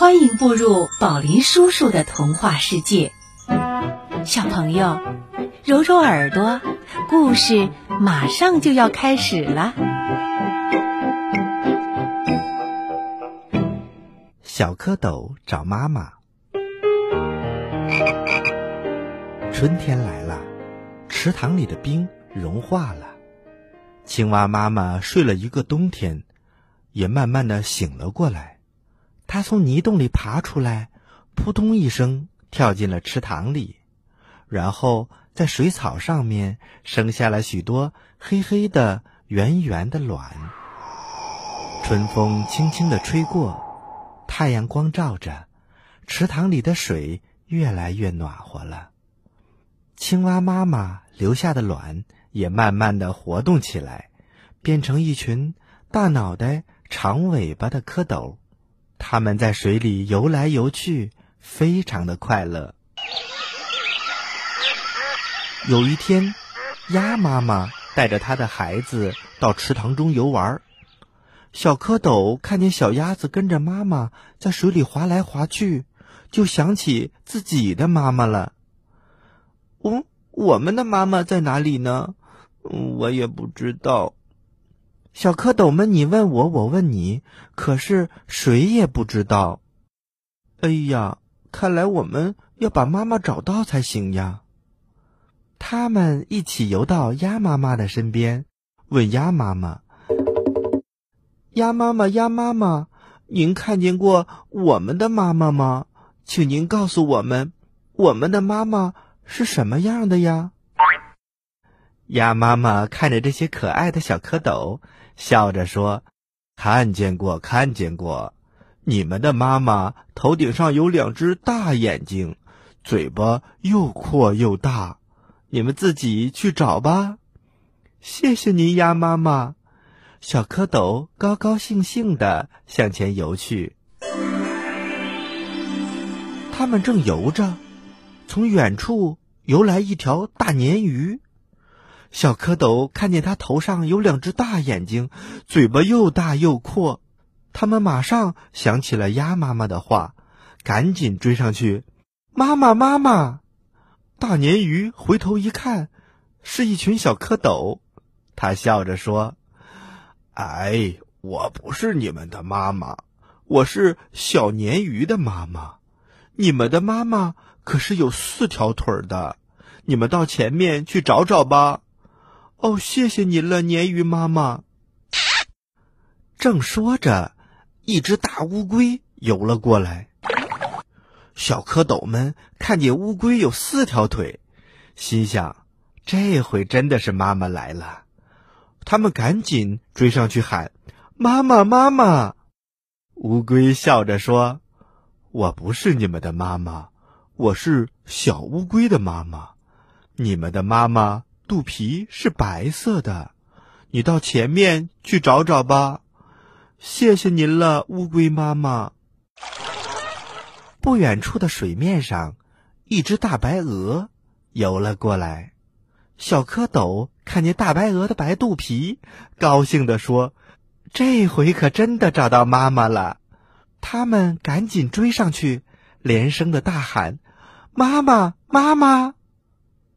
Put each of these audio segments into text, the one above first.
欢迎步入宝林叔叔的童话世界，小朋友，揉揉耳朵，故事马上就要开始了。小蝌蚪找妈妈。春天来了，池塘里的冰融化了，青蛙妈妈睡了一个冬天，也慢慢的醒了过来。它从泥洞里爬出来，扑通一声跳进了池塘里，然后在水草上面生下了许多黑黑的、圆圆的卵。春风轻轻的吹过，太阳光照着，池塘里的水越来越暖和了。青蛙妈妈留下的卵也慢慢的活动起来，变成一群大脑袋、长尾巴的蝌蚪。他们在水里游来游去，非常的快乐。有一天，鸭妈妈带着它的孩子到池塘中游玩。小蝌蚪看见小鸭子跟着妈妈在水里划来划去，就想起自己的妈妈了。哦，我们的妈妈在哪里呢？我也不知道。小蝌蚪们，你问我，我问你，可是谁也不知道。哎呀，看来我们要把妈妈找到才行呀。他们一起游到鸭妈妈的身边，问鸭妈妈：“鸭妈妈，鸭妈妈，您看见过我们的妈妈吗？请您告诉我们，我们的妈妈是什么样的呀？”鸭妈妈看着这些可爱的小蝌蚪。笑着说：“看见过，看见过，你们的妈妈头顶上有两只大眼睛，嘴巴又阔又大，你们自己去找吧。”谢谢您，鸭妈妈。小蝌蚪高高兴兴的向前游去。他们正游着，从远处游来一条大鲶鱼。小蝌蚪看见它头上有两只大眼睛，嘴巴又大又阔，他们马上想起了鸭妈妈的话，赶紧追上去。妈妈，妈妈！大鲶鱼回头一看，是一群小蝌蚪，他笑着说：“哎，我不是你们的妈妈，我是小鲶鱼的妈妈。你们的妈妈可是有四条腿的，你们到前面去找找吧。”哦，谢谢您了，鲶鱼妈妈。正说着，一只大乌龟游了过来。小蝌蚪们看见乌龟有四条腿，心想：这回真的是妈妈来了。他们赶紧追上去喊：“妈妈，妈妈！”乌龟笑着说：“我不是你们的妈妈，我是小乌龟的妈妈。你们的妈妈。”肚皮是白色的，你到前面去找找吧。谢谢您了，乌龟妈妈。不远处的水面上，一只大白鹅游了过来。小蝌蚪看见大白鹅的白肚皮，高兴地说：“这回可真的找到妈妈了。”他们赶紧追上去，连声的大喊：“妈妈，妈妈！”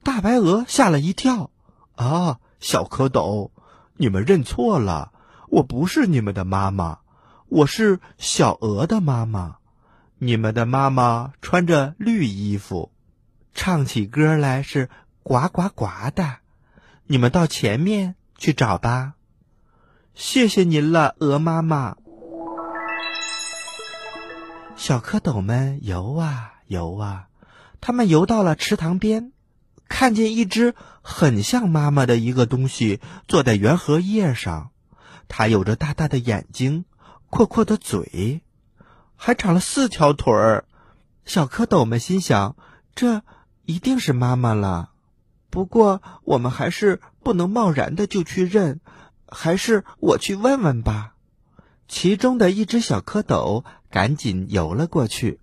大白鹅吓了一跳，啊，小蝌蚪，你们认错了，我不是你们的妈妈，我是小鹅的妈妈。你们的妈妈穿着绿衣服，唱起歌来是呱呱呱的。你们到前面去找吧。谢谢您了，鹅妈妈。小蝌蚪们游啊游啊，他们游到了池塘边。看见一只很像妈妈的一个东西坐在圆荷叶上，它有着大大的眼睛、阔阔的嘴，还长了四条腿儿。小蝌蚪们心想：这一定是妈妈了。不过我们还是不能贸然的就去认，还是我去问问吧。其中的一只小蝌蚪赶紧游了过去，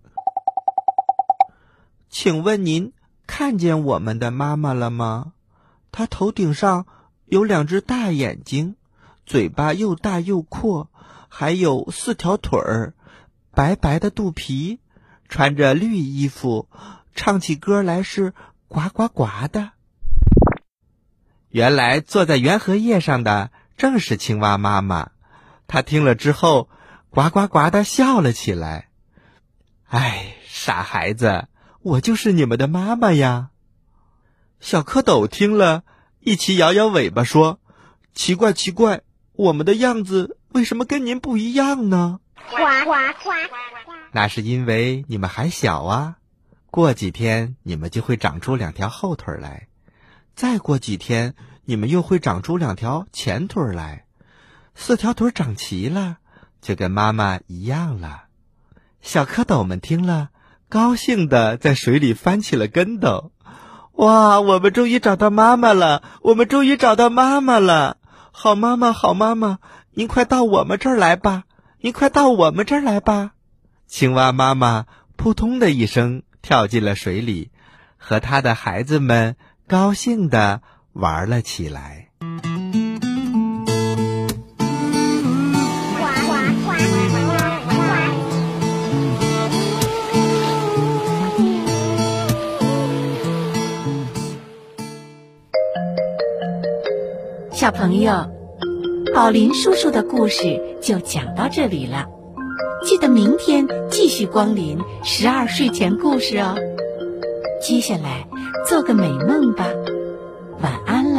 请问您？看见我们的妈妈了吗？她头顶上有两只大眼睛，嘴巴又大又阔，还有四条腿儿。白白的肚皮，穿着绿衣服，唱起歌来是呱呱呱的。原来坐在圆荷叶上的正是青蛙妈妈，她听了之后，呱呱呱的笑了起来。哎，傻孩子，我就是你们的妈妈呀！小蝌蚪听了，一起摇摇尾巴说：“奇怪，奇怪，我们的样子为什么跟您不一样呢？”呱呱呱！那是因为你们还小啊，过几天你们就会长出两条后腿来。再过几天，你们又会长出两条前腿来，四条腿长齐了，就跟妈妈一样了。小蝌蚪们听了，高兴的在水里翻起了跟斗。哇，我们终于找到妈妈了！我们终于找到妈妈了！好妈妈，好妈妈，您快到我们这儿来吧！您快到我们这儿来吧！青蛙妈妈扑通的一声跳进了水里，和他的孩子们。高兴的玩了起来。小朋友，宝林叔叔的故事就讲到这里了。记得明天继续光临十二睡前故事哦。接下来。做个美梦吧，晚安。